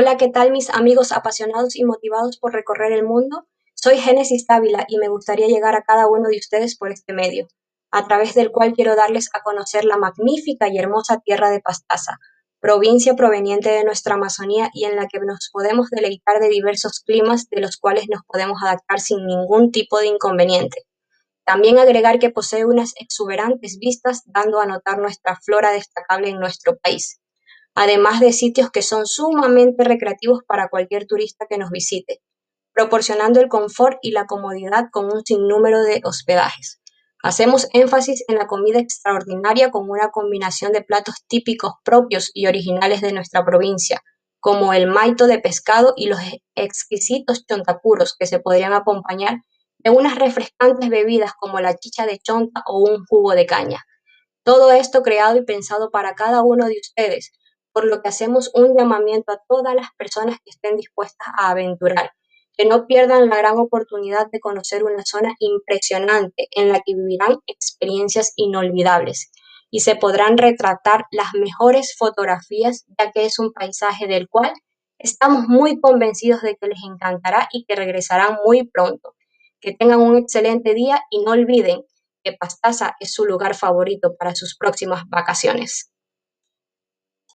Hola, ¿qué tal mis amigos apasionados y motivados por recorrer el mundo? Soy Génesis Dávila y me gustaría llegar a cada uno de ustedes por este medio, a través del cual quiero darles a conocer la magnífica y hermosa tierra de Pastaza, provincia proveniente de nuestra Amazonía y en la que nos podemos deleitar de diversos climas de los cuales nos podemos adaptar sin ningún tipo de inconveniente. También agregar que posee unas exuberantes vistas, dando a notar nuestra flora destacable en nuestro país, además de sitios que son sumamente recreativos para cualquier turista que nos visite, proporcionando el confort y la comodidad con un sinnúmero de hospedajes. Hacemos énfasis en la comida extraordinaria con una combinación de platos típicos propios y originales de nuestra provincia, como el maito de pescado y los exquisitos chontacuros que se podrían acompañar de unas refrescantes bebidas como la chicha de chonta o un jugo de caña. Todo esto creado y pensado para cada uno de ustedes, por lo que hacemos un llamamiento a todas las personas que estén dispuestas a aventurar, que no pierdan la gran oportunidad de conocer una zona impresionante en la que vivirán experiencias inolvidables y se podrán retratar las mejores fotografías, ya que es un paisaje del cual estamos muy convencidos de que les encantará y que regresarán muy pronto. Que tengan un excelente día y no olviden que Pastaza es su lugar favorito para sus próximas vacaciones.